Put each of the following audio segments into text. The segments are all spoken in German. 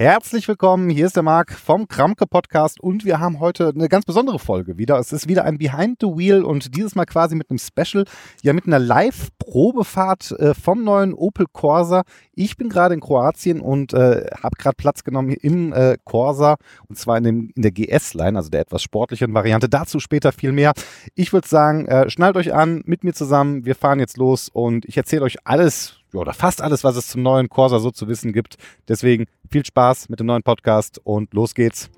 Herzlich willkommen, hier ist der Marc vom Kramke Podcast und wir haben heute eine ganz besondere Folge wieder. Es ist wieder ein Behind the Wheel und dieses Mal quasi mit einem Special, ja mit einer Live-Probefahrt äh, vom neuen Opel Corsa. Ich bin gerade in Kroatien und äh, habe gerade Platz genommen im äh, Corsa und zwar in, dem, in der GS-Line, also der etwas sportlicheren Variante. Dazu später viel mehr. Ich würde sagen, äh, schnallt euch an, mit mir zusammen. Wir fahren jetzt los und ich erzähle euch alles oder fast alles, was es zum neuen Corsa so zu wissen gibt. Deswegen viel Spaß mit dem neuen Podcast und los geht's.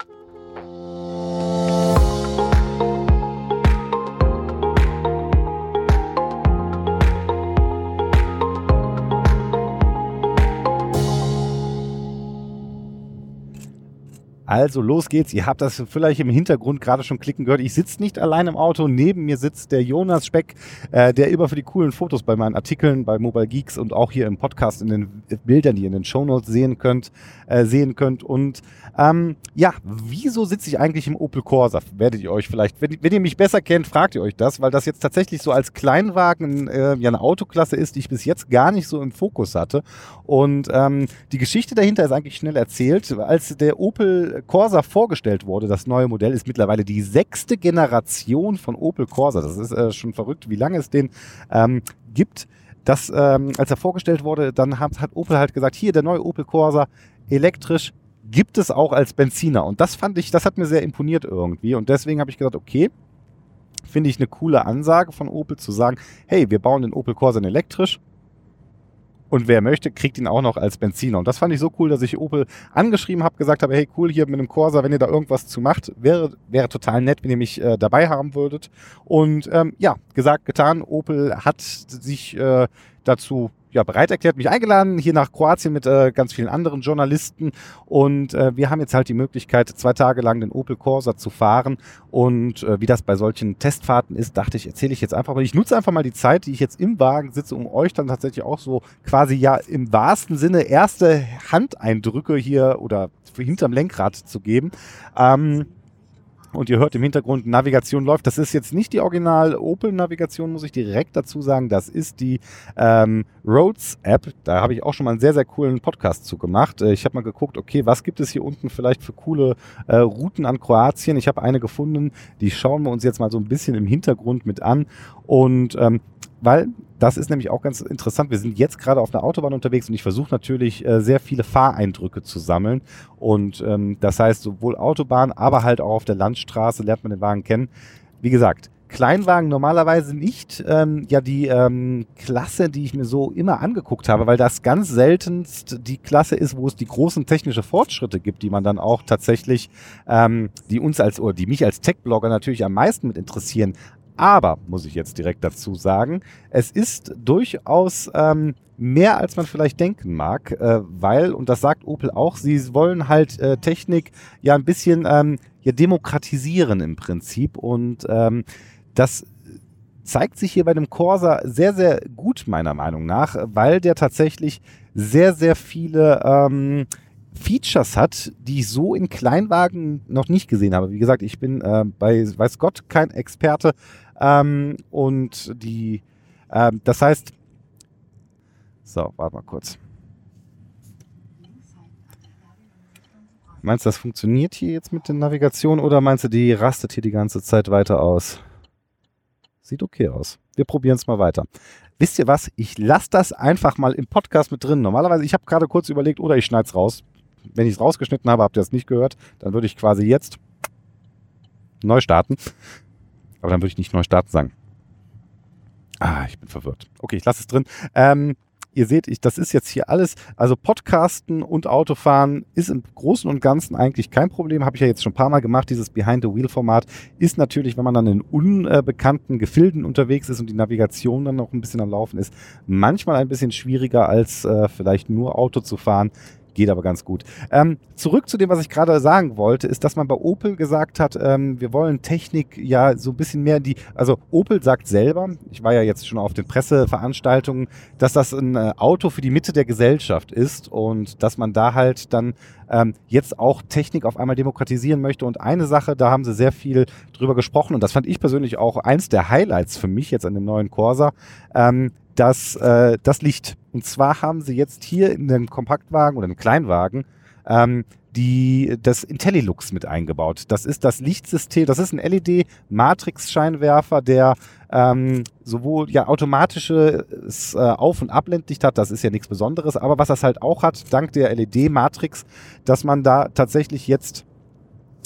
Also los geht's. Ihr habt das vielleicht im Hintergrund gerade schon klicken gehört. Ich sitze nicht allein im Auto. Neben mir sitzt der Jonas Speck, äh, der immer für die coolen Fotos bei meinen Artikeln bei Mobile Geeks und auch hier im Podcast in den Bildern, die ihr in den Shownotes sehen könnt, äh, sehen könnt. Und ähm, ja, wieso sitze ich eigentlich im Opel Corsa? Werdet ihr euch vielleicht, wenn, wenn, ihr mich besser kennt, fragt ihr euch das, weil das jetzt tatsächlich so als Kleinwagen äh, ja eine Autoklasse ist, die ich bis jetzt gar nicht so im Fokus hatte. Und ähm, die Geschichte dahinter ist eigentlich schnell erzählt. Als der Opel Corsa vorgestellt wurde, das neue Modell, ist mittlerweile die sechste Generation von Opel Corsa. Das ist äh, schon verrückt, wie lange es den ähm, gibt. Das, ähm, als er vorgestellt wurde, dann hat, hat Opel halt gesagt, hier der neue Opel Corsa, elektrisch, gibt es auch als Benziner. Und das fand ich, das hat mir sehr imponiert irgendwie. Und deswegen habe ich gesagt, okay, finde ich eine coole Ansage von Opel zu sagen, hey, wir bauen den Opel Corsa elektrisch und wer möchte, kriegt ihn auch noch als Benziner. Und das fand ich so cool, dass ich Opel angeschrieben habe, gesagt habe, hey cool, hier mit einem Corsa, wenn ihr da irgendwas zu macht, wäre, wäre total nett, wenn ihr mich äh, dabei haben würdet. Und ähm, ja, gesagt, getan, Opel hat sich äh, dazu ja, bereit erklärt, mich eingeladen, hier nach Kroatien mit äh, ganz vielen anderen Journalisten. Und äh, wir haben jetzt halt die Möglichkeit, zwei Tage lang den Opel Corsa zu fahren. Und äh, wie das bei solchen Testfahrten ist, dachte ich, erzähle ich jetzt einfach mal. Ich nutze einfach mal die Zeit, die ich jetzt im Wagen sitze, um euch dann tatsächlich auch so quasi ja im wahrsten Sinne erste Handeindrücke hier oder hinterm Lenkrad zu geben. Ähm, und ihr hört im Hintergrund, Navigation läuft. Das ist jetzt nicht die Original Opel-Navigation, muss ich direkt dazu sagen. Das ist die ähm, Roads-App. Da habe ich auch schon mal einen sehr, sehr coolen Podcast zu gemacht. Äh, ich habe mal geguckt, okay, was gibt es hier unten vielleicht für coole äh, Routen an Kroatien? Ich habe eine gefunden, die schauen wir uns jetzt mal so ein bisschen im Hintergrund mit an. Und ähm, weil das ist nämlich auch ganz interessant. Wir sind jetzt gerade auf einer Autobahn unterwegs und ich versuche natürlich äh, sehr viele Fahreindrücke zu sammeln. Und ähm, das heißt, sowohl Autobahn, aber halt auch auf der Landstraße lernt man den Wagen kennen. Wie gesagt, Kleinwagen normalerweise nicht ähm, ja die ähm, Klasse, die ich mir so immer angeguckt habe, weil das ganz seltenst die Klasse ist, wo es die großen technische Fortschritte gibt, die man dann auch tatsächlich, ähm, die uns als oder die mich als Tech-Blogger natürlich am meisten mit interessieren, aber, muss ich jetzt direkt dazu sagen, es ist durchaus ähm, mehr, als man vielleicht denken mag, äh, weil, und das sagt Opel auch, sie wollen halt äh, Technik ja ein bisschen ähm, ja, demokratisieren im Prinzip. Und ähm, das zeigt sich hier bei dem Corsa sehr, sehr gut, meiner Meinung nach, weil der tatsächlich sehr, sehr viele ähm, Features hat, die ich so in Kleinwagen noch nicht gesehen habe. Wie gesagt, ich bin äh, bei weiß Gott kein Experte ähm, und die, ähm, das heißt, so, warte mal kurz. Meinst du, das funktioniert hier jetzt mit der Navigation oder meinst du, die rastet hier die ganze Zeit weiter aus? Sieht okay aus. Wir probieren es mal weiter. Wisst ihr was? Ich lasse das einfach mal im Podcast mit drin. Normalerweise, ich habe gerade kurz überlegt, oder ich schneide es raus wenn ich es rausgeschnitten habe, habt ihr es nicht gehört, dann würde ich quasi jetzt neu starten. Aber dann würde ich nicht neu starten sagen. Ah, ich bin verwirrt. Okay, ich lasse es drin. Ähm, ihr seht, ich, das ist jetzt hier alles, also Podcasten und Autofahren ist im Großen und Ganzen eigentlich kein Problem. Habe ich ja jetzt schon ein paar Mal gemacht. Dieses Behind-the-Wheel-Format ist natürlich, wenn man dann in unbekannten Gefilden unterwegs ist und die Navigation dann noch ein bisschen am Laufen ist, manchmal ein bisschen schwieriger als äh, vielleicht nur Auto zu fahren. Geht aber ganz gut. Ähm, zurück zu dem, was ich gerade sagen wollte, ist, dass man bei Opel gesagt hat, ähm, wir wollen Technik ja so ein bisschen mehr die, also Opel sagt selber, ich war ja jetzt schon auf den Presseveranstaltungen, dass das ein äh, Auto für die Mitte der Gesellschaft ist und dass man da halt dann ähm, jetzt auch Technik auf einmal demokratisieren möchte. Und eine Sache, da haben sie sehr viel drüber gesprochen und das fand ich persönlich auch eins der Highlights für mich jetzt an dem neuen Corsa, ähm, das, äh, das Licht. Und zwar haben sie jetzt hier in dem Kompaktwagen oder im Kleinwagen ähm, die, das IntelliLux mit eingebaut. Das ist das Lichtsystem, das ist ein LED-Matrix-Scheinwerfer, der ähm, sowohl ja automatisches äh, Auf- und Abblendlicht hat, das ist ja nichts Besonderes, aber was das halt auch hat, dank der LED-Matrix, dass man da tatsächlich jetzt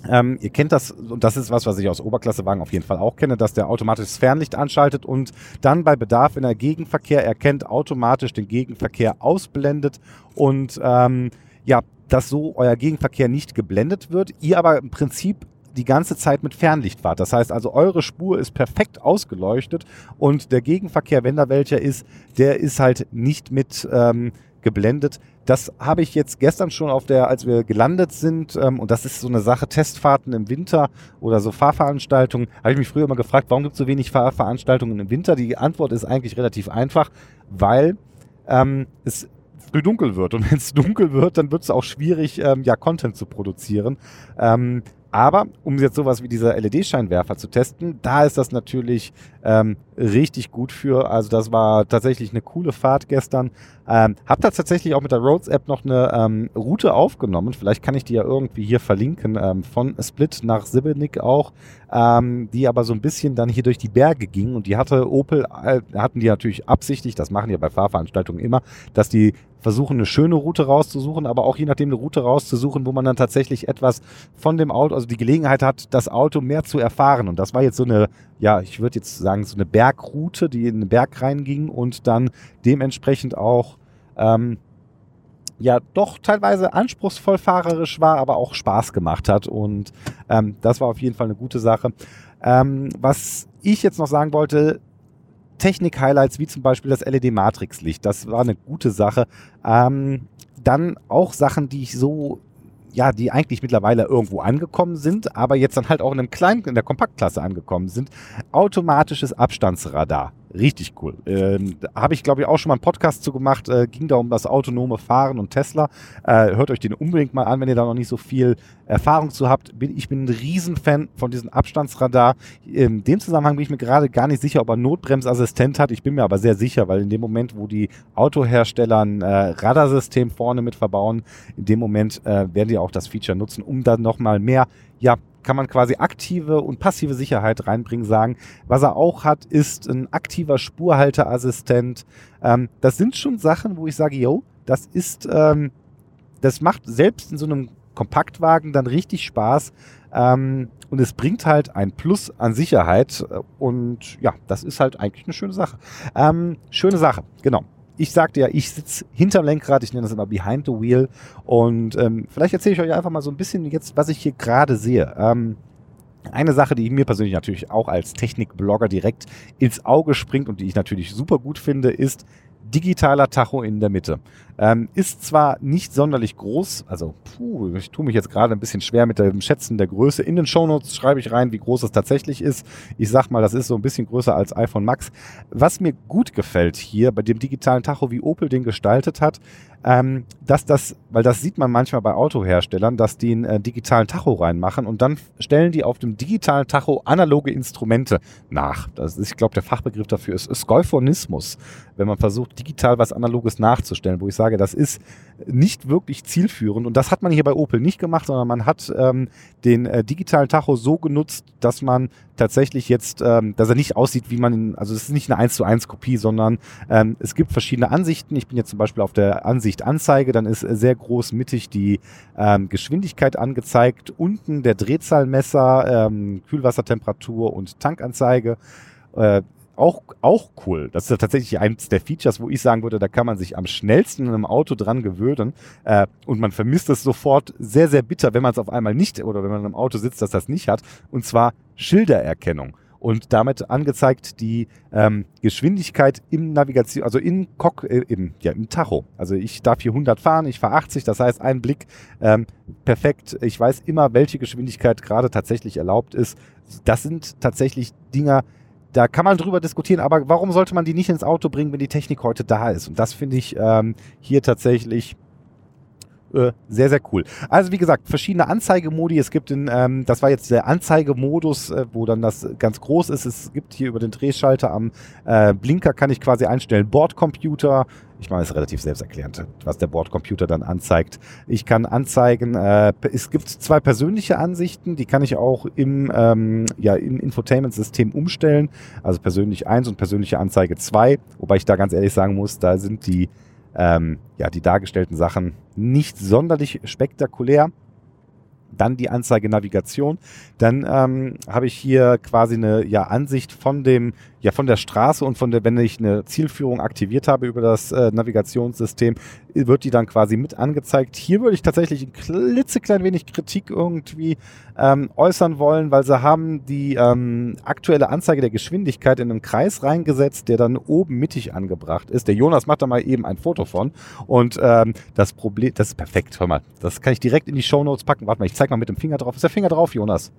ähm, ihr kennt das, und das ist was, was ich aus Oberklassewagen auf jeden Fall auch kenne, dass der automatisch das Fernlicht anschaltet und dann bei Bedarf, wenn er Gegenverkehr erkennt, automatisch den Gegenverkehr ausblendet und ähm, ja, dass so euer Gegenverkehr nicht geblendet wird, ihr aber im Prinzip die ganze Zeit mit Fernlicht fahrt. Das heißt also, eure Spur ist perfekt ausgeleuchtet und der Gegenverkehr, wenn da welcher ist, der ist halt nicht mit ähm, geblendet. Das habe ich jetzt gestern schon auf der, als wir gelandet sind, ähm, und das ist so eine Sache, Testfahrten im Winter oder so Fahrveranstaltungen, habe ich mich früher immer gefragt, warum gibt es so wenig Fahrveranstaltungen im Winter? Die Antwort ist eigentlich relativ einfach, weil ähm, es früh dunkel wird. Und wenn es dunkel wird, dann wird es auch schwierig, ähm, ja, Content zu produzieren. Ähm, aber um jetzt sowas wie dieser LED-Scheinwerfer zu testen, da ist das natürlich ähm, richtig gut für. Also das war tatsächlich eine coole Fahrt gestern. Ähm, hab da tatsächlich auch mit der Roads-App noch eine ähm, Route aufgenommen. Vielleicht kann ich die ja irgendwie hier verlinken. Ähm, von Split nach Sibelnik auch. Ähm, die aber so ein bisschen dann hier durch die Berge ging. Und die hatte Opel, äh, hatten die natürlich absichtlich, das machen die ja bei Fahrveranstaltungen immer, dass die versuchen, eine schöne Route rauszusuchen, aber auch je nachdem eine Route rauszusuchen, wo man dann tatsächlich etwas von dem Auto, also die Gelegenheit hat, das Auto mehr zu erfahren. Und das war jetzt so eine, ja, ich würde jetzt sagen, so eine Bergroute, die in den Berg reinging und dann dementsprechend auch ähm, ja doch teilweise anspruchsvoll fahrerisch war, aber auch Spaß gemacht hat. Und ähm, das war auf jeden Fall eine gute Sache. Ähm, was ich jetzt noch sagen wollte, Technik-Highlights wie zum Beispiel das LED-Matrix-Licht. Das war eine gute Sache. Ähm, dann auch Sachen, die ich so ja, die eigentlich mittlerweile irgendwo angekommen sind, aber jetzt dann halt auch in einem kleinen, in der Kompaktklasse angekommen sind. Automatisches Abstandsradar. Richtig cool. Ähm, Habe ich, glaube ich, auch schon mal einen Podcast zu gemacht. Äh, ging da um das autonome Fahren und Tesla. Äh, hört euch den unbedingt mal an, wenn ihr da noch nicht so viel Erfahrung zu habt. Bin, ich bin ein Riesenfan von diesem Abstandsradar. In dem Zusammenhang bin ich mir gerade gar nicht sicher, ob er Notbremsassistent hat. Ich bin mir aber sehr sicher, weil in dem Moment, wo die Autohersteller ein äh, Radarsystem vorne mit verbauen, in dem Moment äh, werden die auch das Feature nutzen, um dann nochmal mehr ja, kann man quasi aktive und passive Sicherheit reinbringen, sagen. Was er auch hat, ist ein aktiver Spurhalteassistent. Ähm, das sind schon Sachen, wo ich sage, yo, das ist, ähm, das macht selbst in so einem Kompaktwagen dann richtig Spaß. Ähm, und es bringt halt ein Plus an Sicherheit. Und ja, das ist halt eigentlich eine schöne Sache. Ähm, schöne Sache, genau ich sagte ja, ich sitze hinterm Lenkrad, ich nenne das immer Behind the Wheel. Und ähm, vielleicht erzähle ich euch einfach mal so ein bisschen jetzt, was ich hier gerade sehe. Ähm, eine Sache, die mir persönlich natürlich auch als Technikblogger direkt ins Auge springt und die ich natürlich super gut finde, ist digitaler Tacho in der Mitte. Ähm, ist zwar nicht sonderlich groß, also puh, ich tue mich jetzt gerade ein bisschen schwer mit dem Schätzen der Größe. In den Shownotes schreibe ich rein, wie groß es tatsächlich ist. Ich sag mal, das ist so ein bisschen größer als iPhone Max. Was mir gut gefällt hier bei dem digitalen Tacho, wie Opel den gestaltet hat, ähm, dass das, weil das sieht man manchmal bei Autoherstellern, dass die einen äh, digitalen Tacho reinmachen und dann stellen die auf dem digitalen Tacho analoge Instrumente nach. Das ist, ich glaube, der Fachbegriff dafür ist Skolphonismus, wenn man versucht, digital was Analoges nachzustellen, wo ich sage, sage, das ist nicht wirklich zielführend. Und das hat man hier bei Opel nicht gemacht, sondern man hat ähm, den äh, digitalen Tacho so genutzt, dass man tatsächlich jetzt, ähm, dass er nicht aussieht, wie man ihn, also es ist nicht eine 1 zu 1 Kopie, sondern ähm, es gibt verschiedene Ansichten. Ich bin jetzt zum Beispiel auf der Ansicht Anzeige, dann ist sehr groß mittig die ähm, Geschwindigkeit angezeigt, unten der Drehzahlmesser, ähm, Kühlwassertemperatur und Tankanzeige. Auch, auch cool. Das ist ja tatsächlich eines der Features, wo ich sagen würde, da kann man sich am schnellsten in einem Auto dran gewöhnen. Äh, und man vermisst es sofort sehr, sehr bitter, wenn man es auf einmal nicht oder wenn man im Auto sitzt, dass das nicht hat. Und zwar Schildererkennung. Und damit angezeigt die ähm, Geschwindigkeit im Navigation, also in Cock, äh, im, ja, im Tacho. Also ich darf hier 100 fahren, ich fahre 80, das heißt ein Blick ähm, perfekt. Ich weiß immer, welche Geschwindigkeit gerade tatsächlich erlaubt ist. Das sind tatsächlich Dinger, da kann man drüber diskutieren, aber warum sollte man die nicht ins Auto bringen, wenn die Technik heute da ist? Und das finde ich ähm, hier tatsächlich äh, sehr, sehr cool. Also wie gesagt, verschiedene Anzeigemodi. Es gibt den, ähm, das war jetzt der Anzeigemodus, äh, wo dann das ganz groß ist. Es gibt hier über den Drehschalter am äh, Blinker kann ich quasi einstellen Bordcomputer. Ich meine, es ist relativ selbsterklärend, was der Bordcomputer dann anzeigt. Ich kann anzeigen, äh, es gibt zwei persönliche Ansichten, die kann ich auch im, ähm, ja, im Infotainment-System umstellen. Also persönlich 1 und persönliche Anzeige 2. Wobei ich da ganz ehrlich sagen muss, da sind die ähm, ja, die dargestellten Sachen nicht sonderlich spektakulär. Dann die Anzeige Navigation. Dann ähm, habe ich hier quasi eine ja, Ansicht von dem, ja, von der Straße und von der, wenn ich eine Zielführung aktiviert habe über das äh, Navigationssystem, wird die dann quasi mit angezeigt. Hier würde ich tatsächlich ein klitzeklein wenig Kritik irgendwie ähm, äußern wollen, weil sie haben die ähm, aktuelle Anzeige der Geschwindigkeit in einen Kreis reingesetzt, der dann oben mittig angebracht ist. Der Jonas macht da mal eben ein Foto von und ähm, das Problem, das ist perfekt, hör mal, das kann ich direkt in die Show Notes packen. Warte mal, ich zeig mal mit dem Finger drauf. Ist der Finger drauf, Jonas?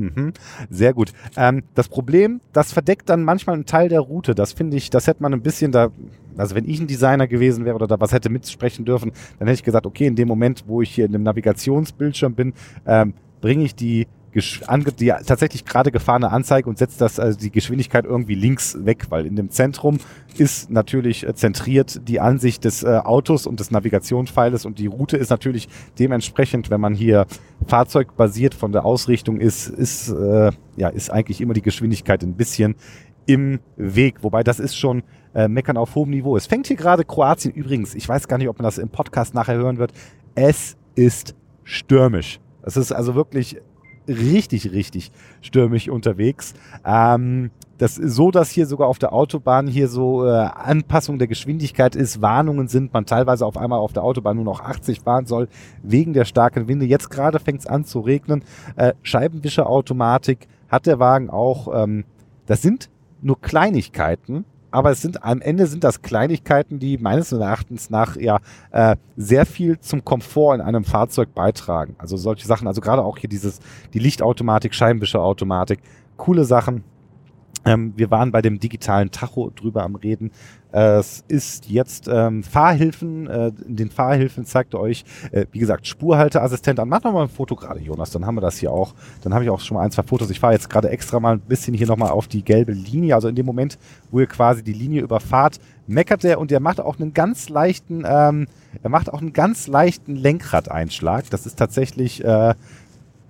Mhm. Sehr gut. Ähm, das Problem, das verdeckt dann manchmal einen Teil der Route. Das finde ich, das hätte man ein bisschen da, also wenn ich ein Designer gewesen wäre oder da was hätte mitsprechen dürfen, dann hätte ich gesagt, okay, in dem Moment, wo ich hier in dem Navigationsbildschirm bin, ähm, bringe ich die die tatsächlich gerade gefahrene Anzeige und setzt das also die Geschwindigkeit irgendwie links weg, weil in dem Zentrum ist natürlich äh, zentriert die Ansicht des äh, Autos und des Navigationspfeiles und die Route ist natürlich dementsprechend, wenn man hier fahrzeugbasiert von der Ausrichtung ist, ist äh, ja ist eigentlich immer die Geschwindigkeit ein bisschen im Weg, wobei das ist schon äh, meckern auf hohem Niveau. Es fängt hier gerade Kroatien übrigens, ich weiß gar nicht, ob man das im Podcast nachher hören wird. Es ist stürmisch. Es ist also wirklich richtig, richtig stürmisch unterwegs. Ähm, das so, dass hier sogar auf der Autobahn hier so äh, Anpassung der Geschwindigkeit ist, Warnungen sind, man teilweise auf einmal auf der Autobahn nur noch 80 fahren soll, wegen der starken Winde. Jetzt gerade fängt es an zu regnen. Äh, Scheibenwischerautomatik hat der Wagen auch. Ähm, das sind nur Kleinigkeiten, aber es sind am Ende sind das Kleinigkeiten, die meines Erachtens nach ja äh, sehr viel zum Komfort in einem Fahrzeug beitragen. Also solche Sachen, also gerade auch hier dieses die Lichtautomatik, Scheibenwischerautomatik, coole Sachen. Ähm, wir waren bei dem digitalen Tacho drüber am Reden. Es ist jetzt ähm, Fahrhilfen. Äh, in den Fahrhilfen zeigt er euch, äh, wie gesagt, Spurhalteassistent an. Mach nochmal ein Foto gerade, Jonas. Dann haben wir das hier auch. Dann habe ich auch schon mal ein, zwei Fotos. Ich fahre jetzt gerade extra mal ein bisschen hier nochmal auf die gelbe Linie. Also in dem Moment, wo ihr quasi die Linie überfahrt, meckert er und der macht auch einen ganz leichten, ähm, er macht auch einen ganz leichten Lenkradeinschlag. Das ist tatsächlich äh,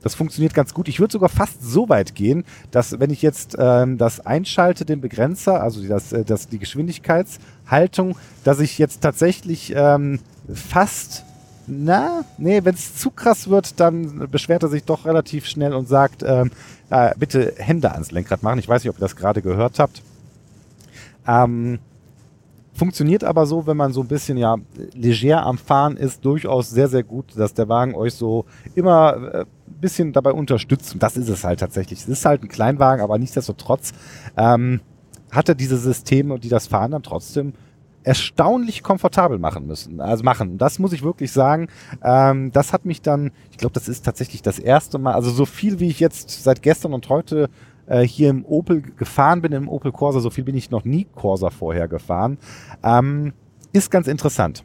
das funktioniert ganz gut. Ich würde sogar fast so weit gehen, dass wenn ich jetzt ähm, das einschalte, den Begrenzer, also das, äh, das, die Geschwindigkeitshaltung, dass ich jetzt tatsächlich ähm, fast, na, nee, wenn es zu krass wird, dann beschwert er sich doch relativ schnell und sagt, ähm, äh, bitte Hände ans Lenkrad machen. Ich weiß nicht, ob ihr das gerade gehört habt. Ähm, Funktioniert aber so, wenn man so ein bisschen ja leger am Fahren ist, durchaus sehr, sehr gut, dass der Wagen euch so immer äh, ein bisschen dabei unterstützt. Und das ist es halt tatsächlich. Es ist halt ein Kleinwagen, aber nichtsdestotrotz ähm, hat er diese Systeme, die das Fahren dann trotzdem erstaunlich komfortabel machen müssen. Also machen. Das muss ich wirklich sagen. Ähm, das hat mich dann, ich glaube, das ist tatsächlich das erste Mal, also so viel wie ich jetzt seit gestern und heute äh, hier im Opel gefahren bin, im Opel Corsa, so viel bin ich noch nie Corsa vorher gefahren. Ähm, ist ganz interessant.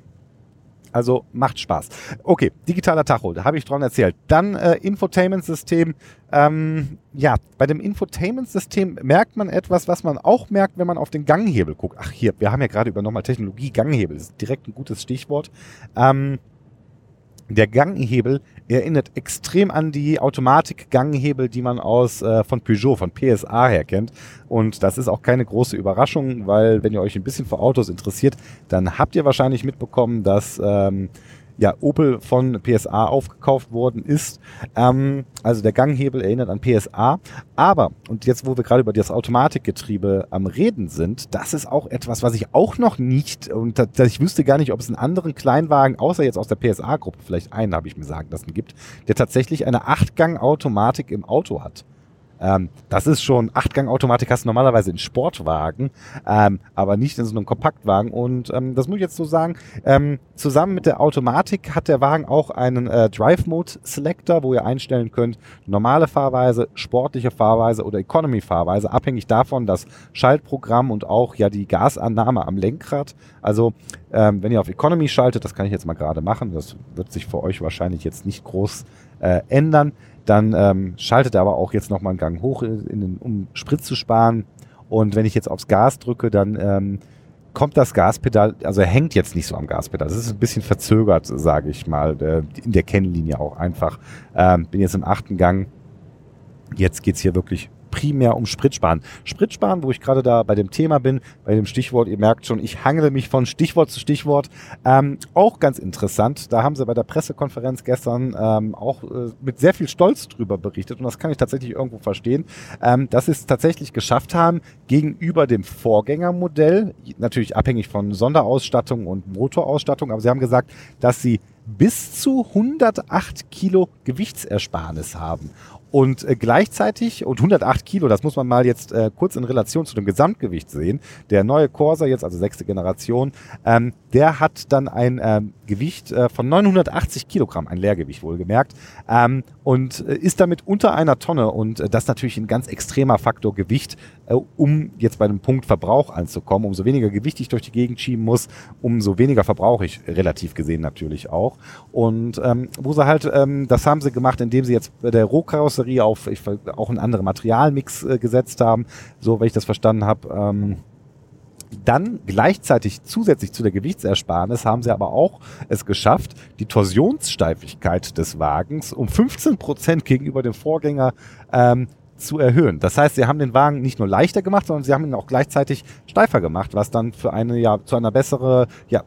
Also macht Spaß. Okay, digitaler Tacho, da habe ich dran erzählt. Dann äh, Infotainment-System. Ähm, ja, bei dem Infotainment-System merkt man etwas, was man auch merkt, wenn man auf den Ganghebel guckt. Ach hier, wir haben ja gerade über nochmal Technologie, Ganghebel, ist direkt ein gutes Stichwort. Ähm, der Ganghebel erinnert extrem an die Automatik-Ganghebel, die man aus äh, von Peugeot, von PSA her kennt. Und das ist auch keine große Überraschung, weil wenn ihr euch ein bisschen für Autos interessiert, dann habt ihr wahrscheinlich mitbekommen, dass ähm, ja, Opel von PSA aufgekauft worden ist. Ähm, also der Ganghebel erinnert an PSA. Aber, und jetzt, wo wir gerade über das Automatikgetriebe am Reden sind, das ist auch etwas, was ich auch noch nicht, und das, ich wüsste gar nicht, ob es einen anderen Kleinwagen, außer jetzt aus der PSA-Gruppe, vielleicht einen habe ich mir sagen lassen, gibt, der tatsächlich eine Achtgang-Automatik im Auto hat. Ähm, das ist schon, Achtgang-Automatik hast du normalerweise in Sportwagen, ähm, aber nicht in so einem Kompaktwagen. Und ähm, das muss ich jetzt so sagen, ähm, zusammen mit der Automatik hat der Wagen auch einen äh, Drive-Mode-Selector, wo ihr einstellen könnt, normale Fahrweise, sportliche Fahrweise oder Economy-Fahrweise, abhängig davon das Schaltprogramm und auch ja die Gasannahme am Lenkrad. Also Ähm, wenn ihr auf Economy schaltet, das kann ich jetzt mal gerade machen, das wird sich für euch wahrscheinlich jetzt nicht groß äh, ändern, dann ähm, schaltet er aber auch jetzt nochmal einen Gang hoch, in den, um Sprit zu sparen. Und wenn ich jetzt aufs Gas drücke, dann ähm, kommt das Gaspedal, also er hängt jetzt nicht so am Gaspedal. Das ist ein bisschen verzögert, sage ich mal, äh, in der Kennlinie auch einfach. Ähm, bin jetzt im achten Gang. Jetzt geht's hier wirklich primär um Spritsparen. Spritsparen, wo ich gerade da bei dem Thema bin, bei dem Stichwort, ihr merkt schon, ich hangele mich von Stichwort zu Stichwort. Ähm, auch ganz interessant, da haben sie bei der Pressekonferenz gestern ähm, auch äh, mit sehr viel Stolz drüber berichtet und das kann ich tatsächlich irgendwo verstehen, ähm, dass sie es tatsächlich geschafft haben, gegenüber dem Vorgängermodell, natürlich abhängig von Sonderausstattung und Motorausstattung, aber sie haben gesagt, dass sie bis zu 108 Kilo Gewichtsersparnis haben. Und äh, gleichzeitig, und 108 Kilo, das muss man mal jetzt äh, kurz in Relation zu dem Gesamtgewicht sehen. Der neue Corsa, jetzt also sechste Generation, ähm, der hat dann ein ähm, Gewicht äh, von 980 Kilogramm, ein Leergewicht wohlgemerkt, ähm, und äh, ist damit unter einer Tonne. Und äh, das natürlich ein ganz extremer Faktor Gewicht, äh, um jetzt bei einem Punkt Verbrauch anzukommen. Umso weniger Gewicht ich durch die Gegend schieben muss, umso weniger verbrauche ich relativ gesehen natürlich auch. Und ähm, wo sie halt, ähm, das haben sie gemacht, indem sie jetzt bei der Rohkarosserie Karosserie auf ich, auch einen anderen Materialmix äh, gesetzt haben, so wenn ich das verstanden habe. Ähm, dann gleichzeitig zusätzlich zu der Gewichtsersparnis haben sie aber auch es geschafft, die Torsionssteifigkeit des Wagens um 15 Prozent gegenüber dem Vorgänger ähm, zu erhöhen. Das heißt, sie haben den Wagen nicht nur leichter gemacht, sondern sie haben ihn auch gleichzeitig steifer gemacht, was dann für eine ja zu einer bessere ja,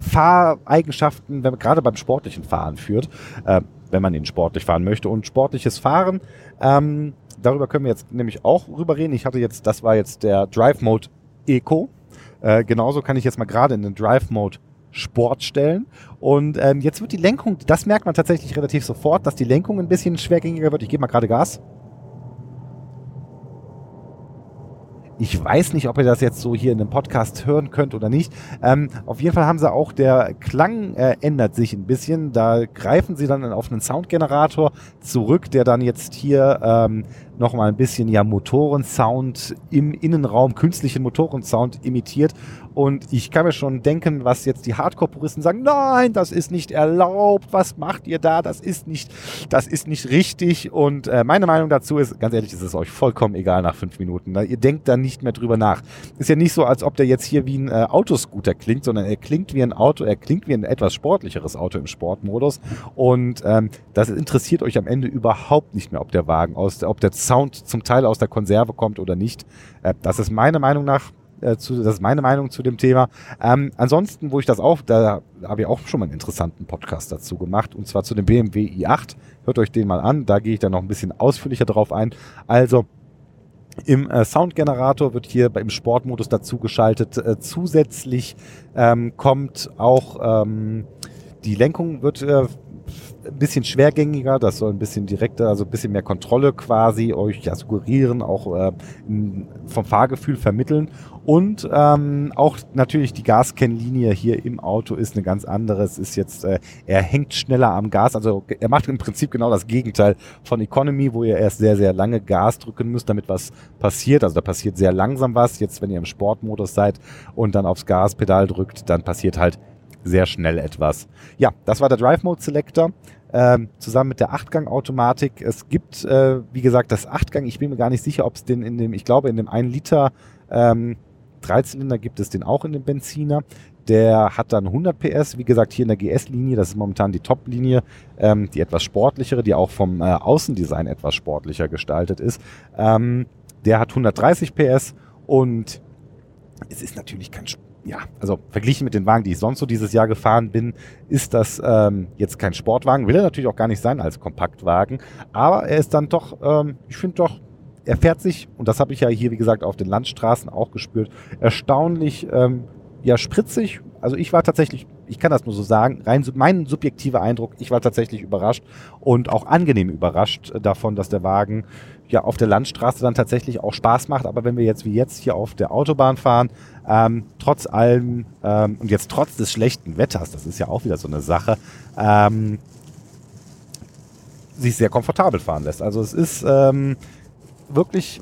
Fahreigenschaften, wenn, gerade beim sportlichen Fahren führt. Äh, wenn man ihn sportlich fahren möchte. Und sportliches Fahren, ähm, darüber können wir jetzt nämlich auch rüber reden. Ich hatte jetzt, das war jetzt der Drive Mode Eco. Äh, genauso kann ich jetzt mal gerade in den Drive Mode Sport stellen. Und ähm, jetzt wird die Lenkung, das merkt man tatsächlich relativ sofort, dass die Lenkung ein bisschen schwergängiger wird. Ich gebe mal gerade Gas. Ich weiß nicht, ob ihr das jetzt so hier in dem Podcast hören könnt oder nicht. Ähm, auf jeden Fall haben sie auch, der Klang äh, ändert sich ein bisschen. Da greifen sie dann auf einen Soundgenerator zurück, der dann jetzt hier ähm, nochmal ein bisschen ja Motorensound im Innenraum, künstlichen Motorensound imitiert. Und ich kann mir schon denken, was jetzt die Hardcore-Puristen sagen, nein, das ist nicht erlaubt, was macht ihr da, das ist nicht, das ist nicht richtig. Und äh, meine Meinung dazu ist, ganz ehrlich, ist es euch vollkommen egal nach fünf Minuten. Ihr denkt da nicht mehr drüber nach. Ist ja nicht so, als ob der jetzt hier wie ein äh, Autoscooter klingt, sondern er klingt wie ein Auto, er klingt wie ein etwas sportlicheres Auto im Sportmodus. Und ähm, das interessiert euch am Ende überhaupt nicht mehr, ob der Wagen aus, ob der Sound zum Teil aus der Konserve kommt oder nicht. Äh, das ist meiner Meinung nach äh, zu, das ist meine Meinung zu dem Thema. Ähm, ansonsten, wo ich das auch, da habe ich auch schon mal einen interessanten Podcast dazu gemacht, und zwar zu dem BMW i8. Hört euch den mal an, da gehe ich dann noch ein bisschen ausführlicher drauf ein. Also, im äh, Soundgenerator wird hier im Sportmodus dazu geschaltet. Äh, zusätzlich ähm, kommt auch ähm, die Lenkung wird äh, ein bisschen schwergängiger, das soll ein bisschen direkter, also ein bisschen mehr Kontrolle quasi euch ja suggerieren, auch äh, vom Fahrgefühl vermitteln. Und ähm, auch natürlich die Gaskennlinie hier im Auto ist eine ganz andere. Es ist jetzt, äh, er hängt schneller am Gas, also er macht im Prinzip genau das Gegenteil von Economy, wo ihr erst sehr, sehr lange Gas drücken müsst, damit was passiert. Also da passiert sehr langsam was. Jetzt, wenn ihr im Sportmodus seid und dann aufs Gaspedal drückt, dann passiert halt sehr schnell etwas. Ja, das war der Drive Mode Selector. Ähm, zusammen mit der Achtgang-Automatik. Es gibt, äh, wie gesagt, das Achtgang. Ich bin mir gar nicht sicher, ob es den in dem, ich glaube, in dem 1 Liter ähm, Dreizylinder gibt es den auch in dem Benziner. Der hat dann 100 PS, wie gesagt, hier in der GS-Linie. Das ist momentan die Top-Linie, ähm, die etwas sportlichere, die auch vom äh, Außendesign etwas sportlicher gestaltet ist. Ähm, der hat 130 PS und es ist natürlich kein ja, also verglichen mit den Wagen, die ich sonst so dieses Jahr gefahren bin, ist das ähm, jetzt kein Sportwagen. Will er natürlich auch gar nicht sein als Kompaktwagen. Aber er ist dann doch, ähm, ich finde doch, er fährt sich, und das habe ich ja hier, wie gesagt, auf den Landstraßen auch gespürt, erstaunlich ähm, ja, spritzig. Also ich war tatsächlich, ich kann das nur so sagen, rein mein subjektiver Eindruck, ich war tatsächlich überrascht und auch angenehm überrascht davon, dass der Wagen ja auf der Landstraße dann tatsächlich auch Spaß macht. Aber wenn wir jetzt wie jetzt hier auf der Autobahn fahren, ähm, trotz allem ähm, und jetzt trotz des schlechten Wetters, das ist ja auch wieder so eine Sache, ähm, sich sehr komfortabel fahren lässt. Also es ist ähm, wirklich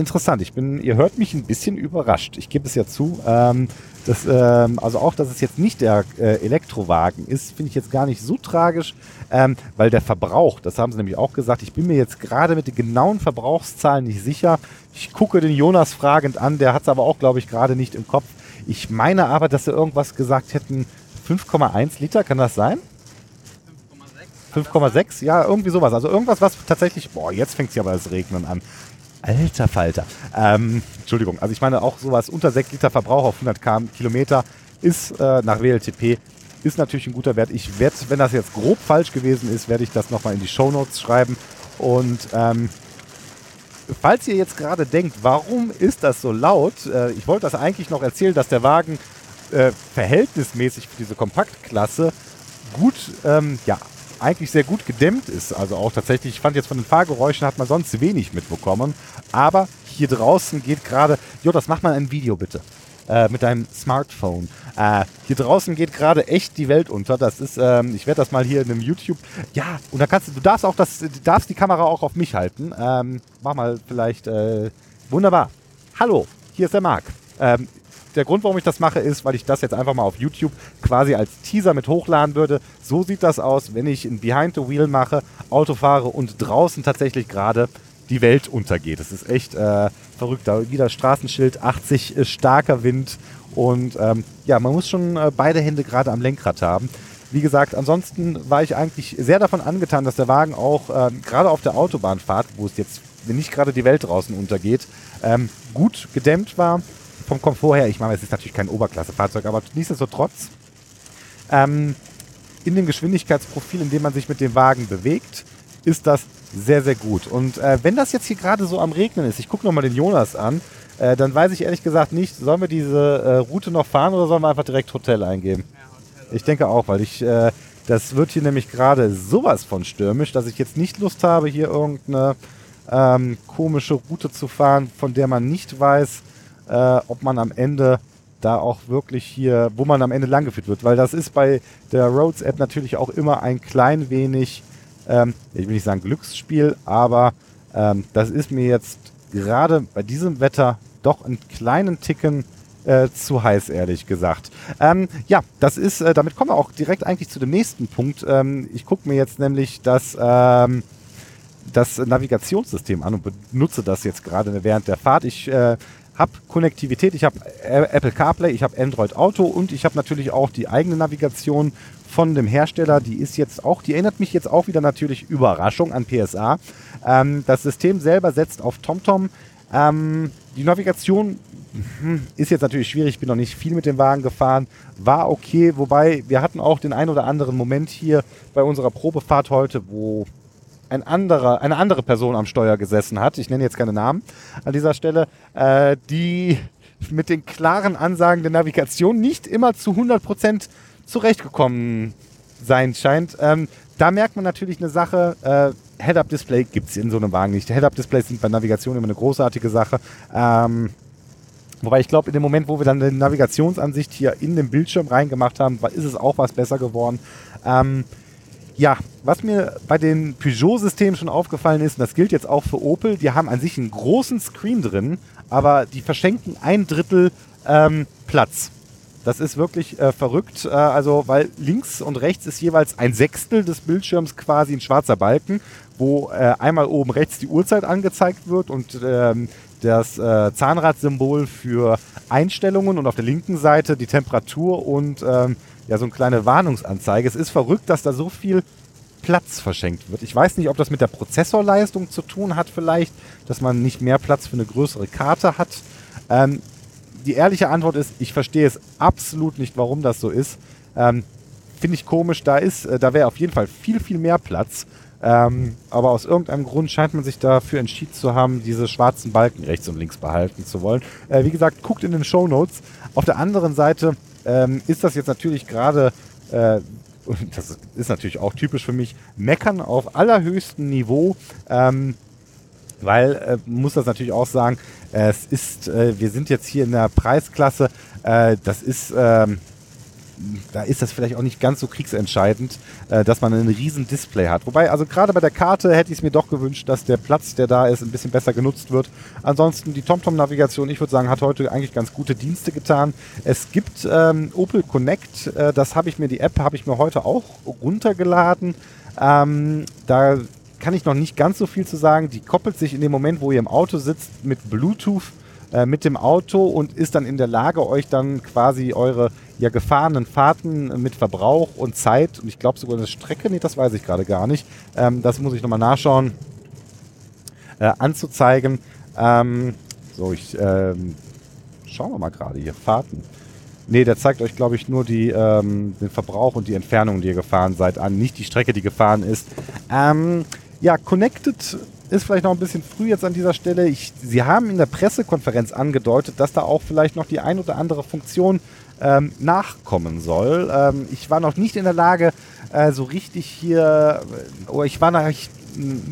interessant. Ich bin, ihr hört mich ein bisschen überrascht. Ich gebe es ja zu. Ähm, das, ähm, also auch, dass es jetzt nicht der äh, Elektrowagen ist, finde ich jetzt gar nicht so tragisch, ähm, weil der Verbrauch, das haben sie nämlich auch gesagt, ich bin mir jetzt gerade mit den genauen Verbrauchszahlen nicht sicher. Ich gucke den Jonas fragend an, der hat es aber auch, glaube ich, gerade nicht im Kopf. Ich meine aber, dass sie irgendwas gesagt hätten, 5,1 Liter, kann das sein? 5,6, ja, irgendwie sowas. Also irgendwas, was tatsächlich, boah, jetzt fängt es ja aber das Regnen an. Alter Falter. Ähm, Entschuldigung, also ich meine auch sowas unter 6 Liter Verbrauch auf 100 km Kilometer ist äh, nach WLTP ist natürlich ein guter Wert. Ich werde, wenn das jetzt grob falsch gewesen ist, werde ich das nochmal in die Show Notes schreiben. Und ähm, falls ihr jetzt gerade denkt, warum ist das so laut? Äh, ich wollte das eigentlich noch erzählen, dass der Wagen äh, verhältnismäßig für diese Kompaktklasse gut ähm, ja, eigentlich sehr gut gedämmt ist. Also auch tatsächlich, ich fand jetzt von den Fahrgeräuschen hat man sonst wenig mitbekommen. Aber hier draußen geht gerade, Jo, das macht mal ein Video bitte. Äh, mit deinem Smartphone. Äh, hier draußen geht gerade echt die Welt unter. Das ist, ähm, ich werde das mal hier in einem YouTube. Ja, und da kannst du, du darfst auch das, du darfst die Kamera auch auf mich halten. Ähm, mach mal vielleicht. Äh, wunderbar. Hallo, hier ist der Marc. Ähm, der Grund, warum ich das mache, ist, weil ich das jetzt einfach mal auf YouTube quasi als Teaser mit hochladen würde. So sieht das aus, wenn ich ein Behind the Wheel mache, Auto fahre und draußen tatsächlich gerade die Welt untergeht. Das ist echt äh, verrückt. Da wieder Straßenschild, 80 äh, starker Wind und ähm, ja, man muss schon äh, beide Hände gerade am Lenkrad haben. Wie gesagt, ansonsten war ich eigentlich sehr davon angetan, dass der Wagen auch ähm, gerade auf der Autobahnfahrt, wo es jetzt nicht gerade die Welt draußen untergeht, ähm, gut gedämmt war vom Komfort her, ich meine, es ist natürlich kein Oberklassefahrzeug, aber nichtsdestotrotz, ähm, in dem Geschwindigkeitsprofil, in dem man sich mit dem Wagen bewegt, ist das sehr, sehr gut. Und äh, wenn das jetzt hier gerade so am Regnen ist, ich gucke nochmal den Jonas an, äh, dann weiß ich ehrlich gesagt nicht, sollen wir diese äh, Route noch fahren oder sollen wir einfach direkt Hotel eingeben? Ja, Hotel. Ich denke auch, weil ich, äh, das wird hier nämlich gerade sowas von stürmisch, dass ich jetzt nicht Lust habe, hier irgendeine ähm, komische Route zu fahren, von der man nicht weiß, äh, ob man am Ende da auch wirklich hier, wo man am Ende langgeführt wird. Weil das ist bei der Roads App natürlich auch immer ein klein wenig, ähm, ich will nicht sagen Glücksspiel, aber ähm, das ist mir jetzt gerade bei diesem Wetter doch einen kleinen Ticken äh, zu heiß, ehrlich gesagt. Ähm, ja, das ist, äh, damit kommen wir auch direkt eigentlich zu dem nächsten Punkt. Ähm, ich gucke mir jetzt nämlich das, ähm, das Navigationssystem an und benutze das jetzt gerade während der Fahrt. Ich äh, habe Konnektivität, ich habe Apple CarPlay, ich habe Android Auto und ich habe natürlich auch die eigene Navigation von dem Hersteller. Die ist jetzt auch, die erinnert mich jetzt auch wieder natürlich Überraschung an PSA. Ähm, das System selber setzt auf TomTom. Ähm, die Navigation hm, ist jetzt natürlich schwierig, ich bin noch nicht viel mit dem Wagen gefahren, war okay, wobei wir hatten auch den ein oder anderen Moment hier bei unserer Probefahrt heute, wo ein anderer, eine andere Person am Steuer gesessen hat, ich nenne jetzt keine Namen an dieser Stelle, äh, die mit den klaren Ansagen der Navigation nicht immer zu 100% zurechtgekommen sein scheint. Ähm, da merkt man natürlich eine Sache, äh, Head-Up-Display gibt es in so einem Wagen nicht. Head-Up-Displays sind bei Navigation immer eine großartige Sache. Ähm, Wobei ich glaube, in dem Moment, wo wir dann die Navigationsansicht hier in den Bildschirm reingemacht haben, ist es auch was besser geworden. Ähm, ja, was mir bei den Peugeot-Systemen schon aufgefallen ist, und das gilt jetzt auch für Opel, die haben an sich einen großen Screen drin, aber die verschenken ein Drittel ähm, Platz. Das ist wirklich äh, verrückt, äh, also weil links und rechts ist jeweils ein Sechstel des Bildschirms quasi ein schwarzer Balken, wo äh, einmal oben rechts die Uhrzeit angezeigt wird und ähm, das äh, Zahnradsymbol für Einstellungen und auf der linken Seite die Temperatur und ähm, ja so eine kleine Warnungsanzeige. Es ist verrückt, dass da so viel Platz verschenkt wird. Ich weiß nicht, ob das mit der Prozessorleistung zu tun hat vielleicht, dass man nicht mehr Platz für eine größere Karte hat. Ähm, die ehrliche Antwort ist, ich verstehe es absolut nicht, warum das so ist. Ähm, Finde ich komisch, da ist, äh, da wäre auf jeden Fall viel, viel mehr Platz. Ähm, aber aus irgendeinem Grund scheint man sich dafür entschieden zu haben, diese schwarzen Balken rechts und links behalten zu wollen. Äh, wie gesagt, guckt in den Show Notes. Auf der anderen Seite ähm, ist das jetzt natürlich gerade, äh, das ist natürlich auch typisch für mich, meckern auf allerhöchstem Niveau. Ähm, weil, äh, muss das natürlich auch sagen, es ist, äh, wir sind jetzt hier in der Preisklasse, äh, das ist, ähm, da ist das vielleicht auch nicht ganz so kriegsentscheidend, äh, dass man ein riesen Display hat. Wobei, also gerade bei der Karte hätte ich es mir doch gewünscht, dass der Platz, der da ist, ein bisschen besser genutzt wird. Ansonsten die TomTom-Navigation, ich würde sagen, hat heute eigentlich ganz gute Dienste getan. Es gibt ähm, Opel Connect, äh, das habe ich mir, die App habe ich mir heute auch runtergeladen. Ähm, da kann ich noch nicht ganz so viel zu sagen. Die koppelt sich in dem Moment, wo ihr im Auto sitzt, mit Bluetooth äh, mit dem Auto und ist dann in der Lage, euch dann quasi eure ja, gefahrenen Fahrten mit Verbrauch und Zeit und ich glaube sogar eine Strecke, nee, das weiß ich gerade gar nicht, ähm, das muss ich nochmal nachschauen, äh, anzuzeigen. Ähm, so, ich ähm, schauen wir mal gerade hier, Fahrten. Nee, der zeigt euch, glaube ich, nur die, ähm, den Verbrauch und die Entfernung, die ihr gefahren seid, an, nicht die Strecke, die gefahren ist. Ähm, ja, Connected ist vielleicht noch ein bisschen früh jetzt an dieser Stelle. Ich, Sie haben in der Pressekonferenz angedeutet, dass da auch vielleicht noch die ein oder andere Funktion ähm, nachkommen soll. Ähm, ich war noch nicht in der Lage, äh, so richtig hier, äh, oder ich war noch, ich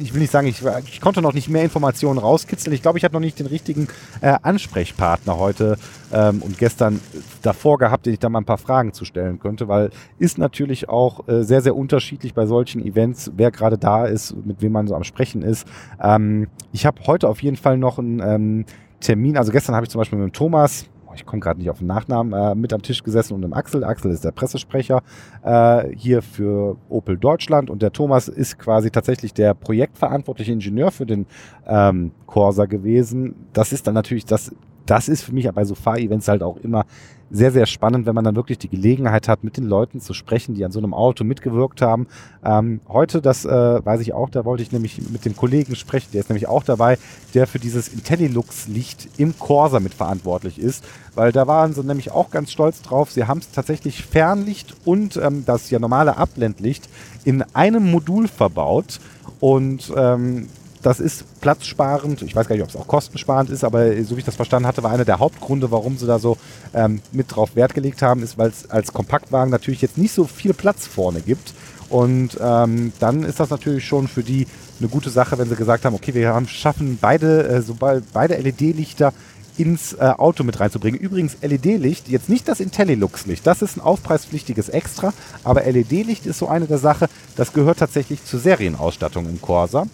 ich will nicht sagen, ich, ich, konnte noch nicht mehr Informationen rauskitzeln. Ich glaube, ich habe noch nicht den richtigen äh, Ansprechpartner heute ähm, und gestern davor gehabt, den ich da mal ein paar Fragen zu stellen könnte, weil ist natürlich auch äh, sehr, sehr unterschiedlich bei solchen Events, wer gerade da ist, mit wem man so am Sprechen ist. Ähm, ich habe heute auf jeden Fall noch einen ähm, Termin, also gestern habe ich zum Beispiel mit dem Thomas, ich komme gerade nicht auf den Nachnamen, äh, mit am Tisch gesessen und dem Axel. Axel ist der Pressesprecher äh, hier für Opel Deutschland und der Thomas ist quasi tatsächlich der projektverantwortliche Ingenieur für den ähm, Corsa gewesen. Das ist dann natürlich das das ist für mich bei so Fahrevents halt auch immer sehr, sehr spannend, wenn man dann wirklich die Gelegenheit hat, mit den Leuten zu sprechen, die an so einem Auto mitgewirkt haben. Ähm, heute, das äh, weiß ich auch, da wollte ich nämlich mit dem Kollegen sprechen, der ist nämlich auch dabei, der für dieses IntelliLux-Licht im Corsa mitverantwortlich ist, weil da waren sie nämlich auch ganz stolz drauf. Sie haben es tatsächlich Fernlicht und ähm, das ja normale Abblendlicht in einem Modul verbaut. Und ähm, das ist platzsparend. Ich weiß gar nicht, ob es auch kostensparend ist, aber so wie ich das verstanden hatte, war einer der Hauptgründe, warum sie da so ähm, mit drauf Wert gelegt haben, ist, weil es als Kompaktwagen natürlich jetzt nicht so viel Platz vorne gibt. Und ähm, dann ist das natürlich schon für die eine gute Sache, wenn sie gesagt haben, okay, wir haben, schaffen beide, äh, sobald beide LED-Lichter ins äh, Auto mit reinzubringen. Übrigens LED-Licht, jetzt nicht das IntelliLux-Licht, das ist ein aufpreispflichtiges Extra, aber LED-Licht ist so eine der Sachen, das gehört tatsächlich zur Serienausstattung im Corsa.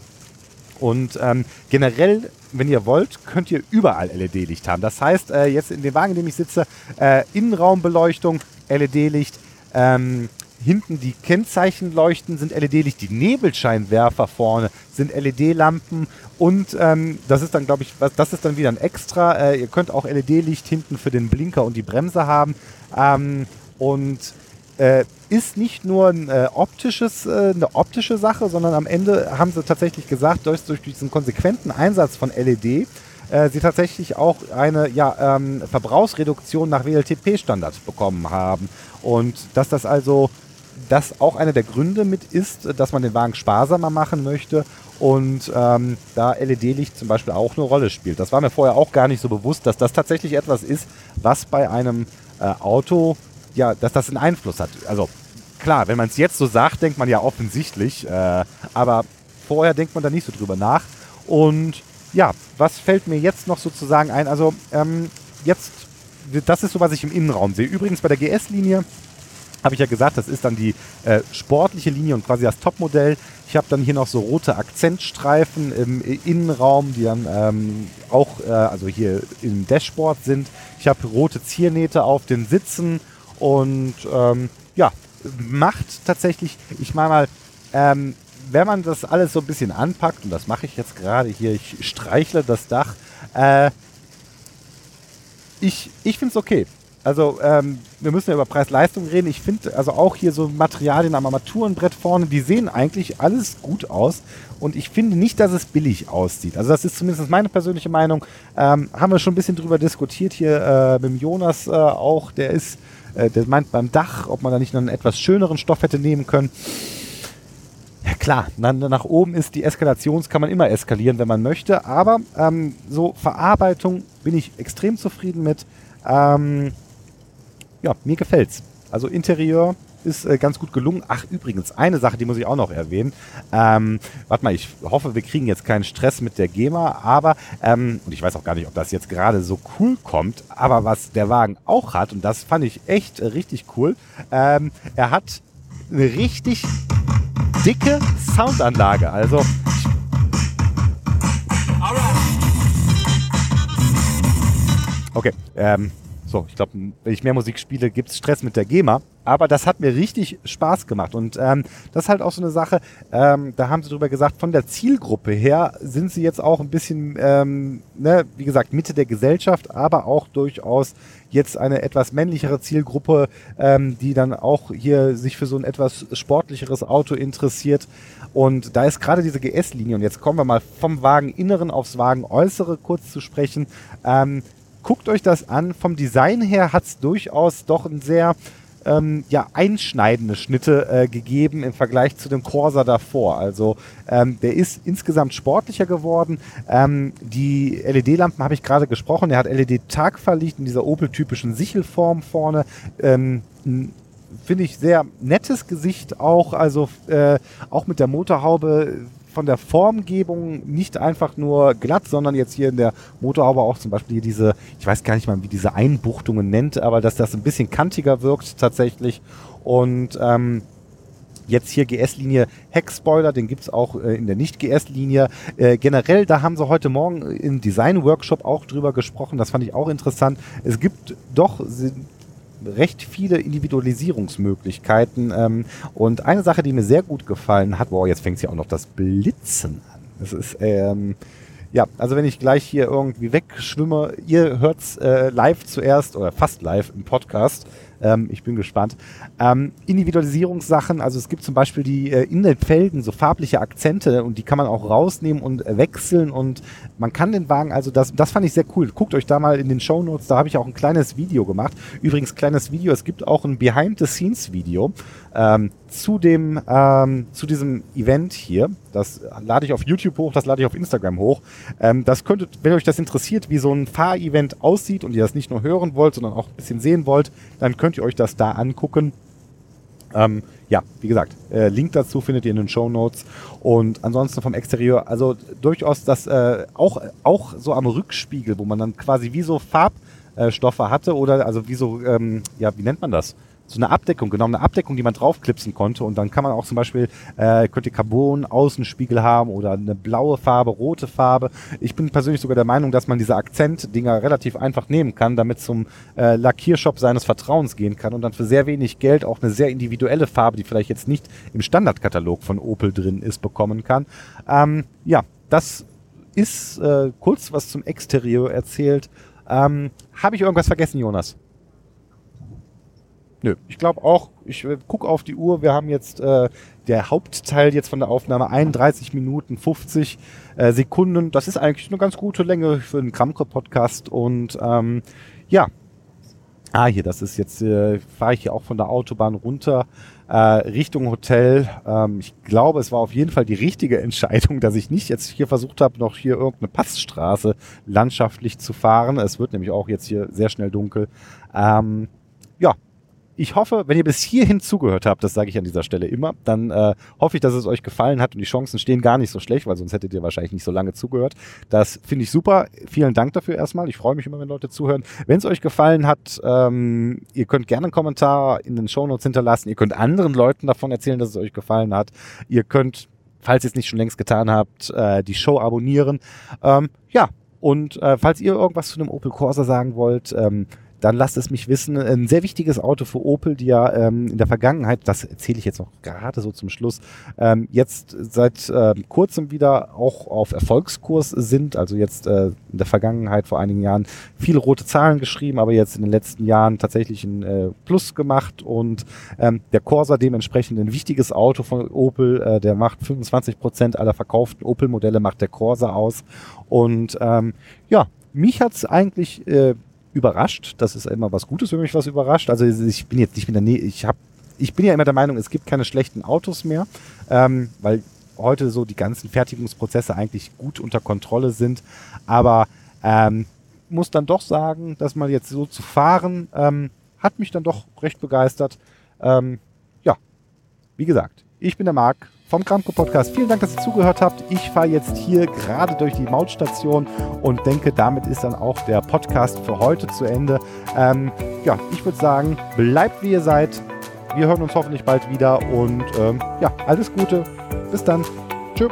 Und ähm, generell, wenn ihr wollt, könnt ihr überall LED-Licht haben. Das heißt, äh, jetzt in dem Wagen, in dem ich sitze, äh, Innenraumbeleuchtung, LED-Licht, ähm, hinten die Kennzeichenleuchten sind LED-Licht, die Nebelscheinwerfer vorne sind LED-Lampen und ähm, das ist dann, glaube ich, was, das ist dann wieder ein Extra. Äh, ihr könnt auch LED-Licht hinten für den Blinker und die Bremse haben. Ähm, und äh, ist nicht nur ein, äh, optisches, äh, eine optische Sache, sondern am Ende haben sie tatsächlich gesagt, durch, durch diesen konsequenten Einsatz von LED, äh, sie tatsächlich auch eine ja, ähm, Verbrauchsreduktion nach WLTP-Standard bekommen haben. Und dass das also das auch einer der Gründe mit ist, dass man den Wagen sparsamer machen möchte und ähm, da LED-Licht zum Beispiel auch eine Rolle spielt. Das war mir vorher auch gar nicht so bewusst, dass das tatsächlich etwas ist, was bei einem äh, Auto ja, dass das einen Einfluss hat. Also klar, wenn man es jetzt so sagt, denkt man ja offensichtlich, äh, aber vorher denkt man da nicht so drüber nach. Und ja, was fällt mir jetzt noch sozusagen ein? Also ähm, jetzt, das ist so, was ich im Innenraum sehe. Übrigens bei der GS-Linie habe ich ja gesagt, das ist dann die äh, sportliche Linie und quasi das Topmodell. Ich habe dann hier noch so rote Akzentstreifen im Innenraum, die dann ähm, auch, äh, also hier im Dashboard sind. Ich habe rote Ziernähte auf den Sitzen und ähm, ja, macht tatsächlich, ich meine mal, ähm, wenn man das alles so ein bisschen anpackt, und das mache ich jetzt gerade hier, ich streichle das Dach, äh, ich, ich finde es okay. Also ähm, wir müssen ja über Preis-Leistung reden. Ich finde also auch hier so Materialien am Armaturenbrett vorne, die sehen eigentlich alles gut aus. Und ich finde nicht, dass es billig aussieht. Also das ist zumindest meine persönliche Meinung. Ähm, haben wir schon ein bisschen drüber diskutiert hier äh, mit Jonas äh, auch. Der ist äh, der meint beim Dach, ob man da nicht einen etwas schöneren Stoff hätte nehmen können. Ja klar, nach oben ist die Eskalations, kann man immer eskalieren, wenn man möchte. Aber ähm, so Verarbeitung bin ich extrem zufrieden mit. Ähm, ja, mir gefällt's. Also Interieur ist äh, ganz gut gelungen. Ach, übrigens, eine Sache, die muss ich auch noch erwähnen. Ähm, warte mal, ich hoffe, wir kriegen jetzt keinen Stress mit der GEMA, aber, ähm, und ich weiß auch gar nicht, ob das jetzt gerade so cool kommt, aber was der Wagen auch hat, und das fand ich echt äh, richtig cool, ähm, er hat eine richtig dicke Soundanlage. Also, Okay, ähm, so, ich glaube, wenn ich mehr Musik spiele, gibt es Stress mit der GEMA. Aber das hat mir richtig Spaß gemacht. Und ähm, das ist halt auch so eine Sache, ähm, da haben sie drüber gesagt, von der Zielgruppe her sind sie jetzt auch ein bisschen, ähm, ne, wie gesagt, Mitte der Gesellschaft, aber auch durchaus jetzt eine etwas männlichere Zielgruppe, ähm, die dann auch hier sich für so ein etwas sportlicheres Auto interessiert. Und da ist gerade diese GS-Linie, und jetzt kommen wir mal vom Wageninneren aufs Wagenäußere kurz zu sprechen, ähm, guckt euch das an. Vom Design her hat es durchaus doch ein sehr ähm, ja, einschneidende Schnitte äh, gegeben im Vergleich zu dem Corsa davor. Also ähm, der ist insgesamt sportlicher geworden. Ähm, die LED-Lampen habe ich gerade gesprochen. Er hat LED-Tagverlicht in dieser Opel-typischen Sichelform vorne. Ähm, Finde ich sehr nettes Gesicht auch. Also äh, auch mit der Motorhaube von der Formgebung nicht einfach nur glatt, sondern jetzt hier in der Motorhaube auch zum Beispiel hier diese, ich weiß gar nicht mal, wie diese Einbuchtungen nennt, aber dass das ein bisschen kantiger wirkt tatsächlich. Und ähm, jetzt hier GS-Linie Heckspoiler, den gibt es auch äh, in der Nicht-GS-Linie. Äh, generell, da haben sie heute Morgen im Design-Workshop auch drüber gesprochen, das fand ich auch interessant. Es gibt doch recht viele Individualisierungsmöglichkeiten. Ähm, und eine Sache, die mir sehr gut gefallen hat, wow, jetzt fängt ja auch noch das Blitzen an. Das ist, ähm, ja, also wenn ich gleich hier irgendwie wegschwimme, ihr hört's äh, live zuerst oder fast live im Podcast. Ähm, ich bin gespannt. Ähm, Individualisierungssachen, also es gibt zum Beispiel die äh, in den Felgen so farbliche Akzente und die kann man auch rausnehmen und äh, wechseln und man kann den Wagen, also das, das fand ich sehr cool. Guckt euch da mal in den Show Notes, da habe ich auch ein kleines Video gemacht. Übrigens, kleines Video, es gibt auch ein Behind-the-Scenes-Video ähm, zu ähm, zu diesem Event hier. Das lade ich auf YouTube hoch, das lade ich auf Instagram hoch. Ähm, das könntet, wenn euch das interessiert, wie so ein Fahrevent aussieht und ihr das nicht nur hören wollt, sondern auch ein bisschen sehen wollt, dann könnt ihr euch das da angucken. Ähm, ja, wie gesagt, äh, Link dazu findet ihr in den Show Notes. Und ansonsten vom Exterieur, also durchaus das äh, auch, auch so am Rückspiegel, wo man dann quasi wie so Farbstoffe hatte oder also wie so, ähm, ja, wie nennt man das? So eine Abdeckung, genau, eine Abdeckung, die man draufklipsen konnte. Und dann kann man auch zum Beispiel, äh, könnt ihr Carbon Außenspiegel haben oder eine blaue Farbe, rote Farbe. Ich bin persönlich sogar der Meinung, dass man diese Akzentdinger relativ einfach nehmen kann, damit zum äh, Lackiershop seines Vertrauens gehen kann und dann für sehr wenig Geld auch eine sehr individuelle Farbe, die vielleicht jetzt nicht im Standardkatalog von Opel drin ist, bekommen kann. Ähm, ja, das ist äh, kurz was zum Exterieur erzählt. Ähm, Habe ich irgendwas vergessen, Jonas? Nö, ich glaube auch, ich äh, gucke auf die Uhr, wir haben jetzt äh, der Hauptteil jetzt von der Aufnahme 31 Minuten 50 äh, Sekunden. Das ist eigentlich eine ganz gute Länge für einen Kramko-Podcast und ähm, ja. Ah, hier, das ist jetzt, äh, fahre ich hier auch von der Autobahn runter äh, Richtung Hotel. Ähm, ich glaube, es war auf jeden Fall die richtige Entscheidung, dass ich nicht jetzt hier versucht habe, noch hier irgendeine Passstraße landschaftlich zu fahren. Es wird nämlich auch jetzt hier sehr schnell dunkel. Ähm, ja, ich hoffe, wenn ihr bis hierhin zugehört habt, das sage ich an dieser Stelle immer, dann äh, hoffe ich, dass es euch gefallen hat und die Chancen stehen gar nicht so schlecht, weil sonst hättet ihr wahrscheinlich nicht so lange zugehört. Das finde ich super. Vielen Dank dafür erstmal. Ich freue mich immer, wenn Leute zuhören. Wenn es euch gefallen hat, ähm, ihr könnt gerne einen Kommentar in den Shownotes hinterlassen. Ihr könnt anderen Leuten davon erzählen, dass es euch gefallen hat. Ihr könnt, falls ihr es nicht schon längst getan habt, äh, die Show abonnieren. Ähm, ja, und äh, falls ihr irgendwas zu einem Opel Corsa sagen wollt, ähm, dann lasst es mich wissen. Ein sehr wichtiges Auto für Opel, die ja ähm, in der Vergangenheit, das erzähle ich jetzt noch gerade so zum Schluss, ähm, jetzt seit äh, kurzem wieder auch auf Erfolgskurs sind. Also jetzt äh, in der Vergangenheit vor einigen Jahren viele rote Zahlen geschrieben, aber jetzt in den letzten Jahren tatsächlich ein äh, Plus gemacht und ähm, der Corsa dementsprechend ein wichtiges Auto von Opel, äh, der macht 25 Prozent aller verkauften Opel-Modelle macht der Corsa aus und ähm, ja, mich hat's eigentlich äh, überrascht. Das ist immer was Gutes, wenn mich was überrascht. Also ich bin jetzt nicht mit der Nähe, ich habe, ich bin ja immer der Meinung, es gibt keine schlechten Autos mehr, ähm, weil heute so die ganzen Fertigungsprozesse eigentlich gut unter Kontrolle sind. Aber ähm, muss dann doch sagen, dass mal jetzt so zu fahren, ähm, hat mich dann doch recht begeistert. Ähm, wie gesagt, ich bin der Marc vom Kramko Podcast. Vielen Dank, dass ihr zugehört habt. Ich fahre jetzt hier gerade durch die Mautstation und denke, damit ist dann auch der Podcast für heute zu Ende. Ähm, ja, ich würde sagen, bleibt wie ihr seid. Wir hören uns hoffentlich bald wieder und ähm, ja, alles Gute. Bis dann. Tschüss.